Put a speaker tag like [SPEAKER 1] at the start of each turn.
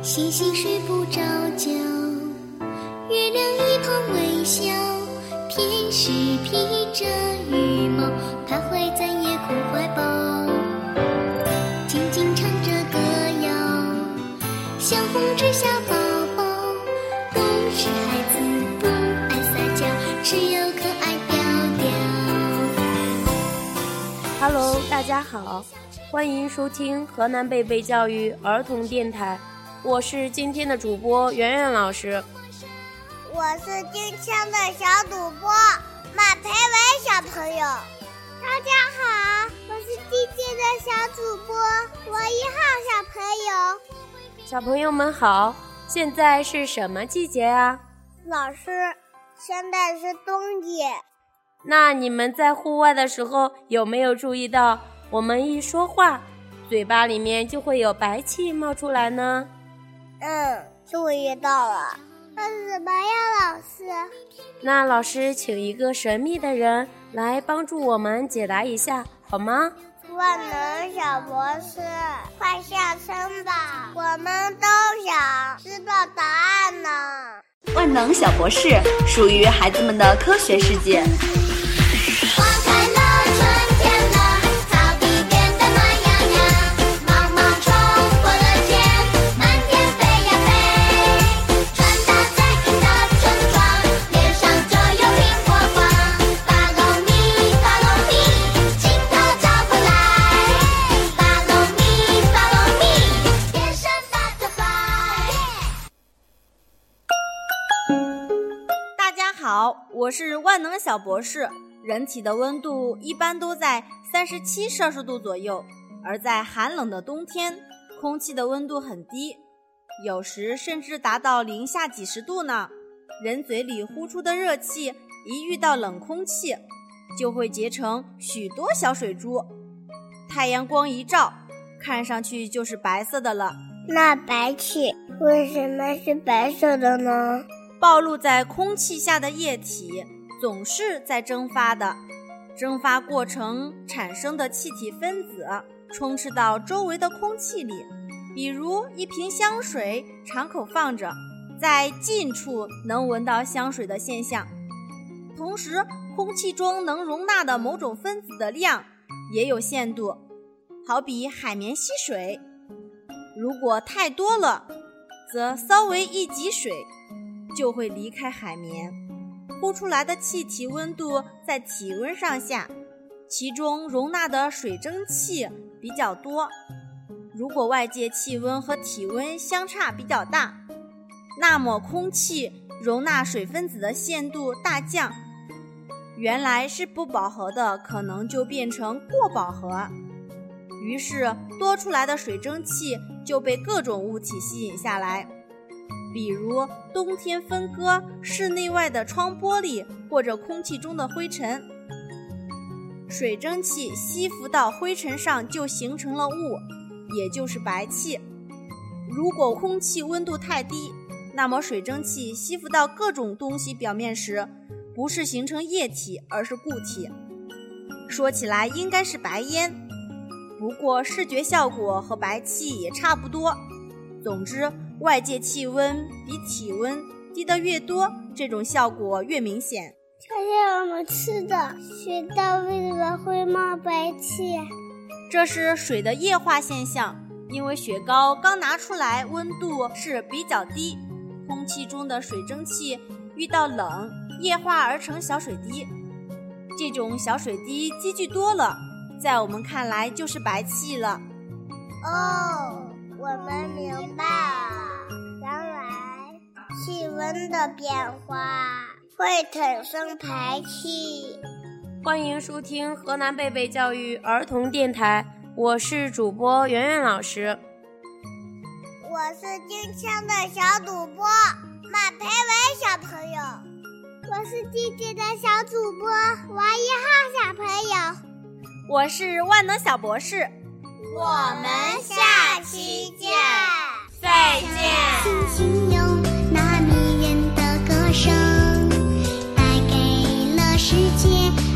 [SPEAKER 1] 星星睡不着觉，月亮一旁微笑，天使披着羽毛，徘徊在夜空怀抱，静静唱着歌谣，相逢之下抱抱，都是孩子不爱撒娇，只有可爱调调。
[SPEAKER 2] Hello，大家好，欢迎收听河南贝贝教育儿童电台，我是今天的主播圆圆老师。
[SPEAKER 3] 我是今天的小主播马培文小朋友。大家好，我是今天的小主播罗一浩小朋友。
[SPEAKER 2] 小朋友们好，现在是什么季节啊？
[SPEAKER 3] 老师，现在是冬季。
[SPEAKER 2] 那你们在户外的时候有没有注意到，我们一说话，嘴巴里面就会有白气冒出来呢？
[SPEAKER 3] 嗯，注意到了。那是什么呀，老师？
[SPEAKER 2] 那老师请一个神秘的人来帮助我们解答一下，好吗？
[SPEAKER 3] 万能小博士，快下声吧，我们都想知道答案呢。
[SPEAKER 4] 万能小博士属于孩子们的科学世界。
[SPEAKER 5] 我是万能小博士。人体的温度一般都在三十七摄氏度左右，而在寒冷的冬天，空气的温度很低，有时甚至达到零下几十度呢。人嘴里呼出的热气一遇到冷空气，就会结成许多小水珠，太阳光一照，看上去就是白色的了。
[SPEAKER 3] 那白气为什么是白色的呢？
[SPEAKER 5] 暴露在空气下的液体总是在蒸发的，蒸发过程产生的气体分子充斥到周围的空气里，比如一瓶香水敞口放着，在近处能闻到香水的现象。同时，空气中能容纳的某种分子的量也有限度，好比海绵吸水，如果太多了，则稍微一挤水。就会离开海绵，呼出来的气体温度在体温上下，其中容纳的水蒸气比较多。如果外界气温和体温相差比较大，那么空气容纳水分子的限度大降，原来是不饱和的，可能就变成过饱和，于是多出来的水蒸气就被各种物体吸引下来。比如冬天分割室内外的窗玻璃或者空气中的灰尘，水蒸气吸附到灰尘上就形成了雾，也就是白气。如果空气温度太低，那么水蒸气吸附到各种东西表面时，不是形成液体，而是固体。说起来应该是白烟，不过视觉效果和白气也差不多。总之。外界气温比体温低得越多，这种效果越明显。
[SPEAKER 3] 这是我们吃的雪糕为什么会冒白气？
[SPEAKER 5] 这是水的液化现象，因为雪糕刚拿出来，温度是比较低，空气中的水蒸气遇到冷，液化而成小水滴。这种小水滴积聚多了，在我们看来就是白气了。
[SPEAKER 3] 哦，我们明白了。温的变化会产生排气。
[SPEAKER 2] 欢迎收听河南贝贝教育儿童电台，我是主播圆圆老师。
[SPEAKER 3] 我是今天的小主播马培文小朋友。我是弟弟的小主播王一浩小朋友。
[SPEAKER 5] 我是万能小博士。
[SPEAKER 3] 我们下期见，再见。街。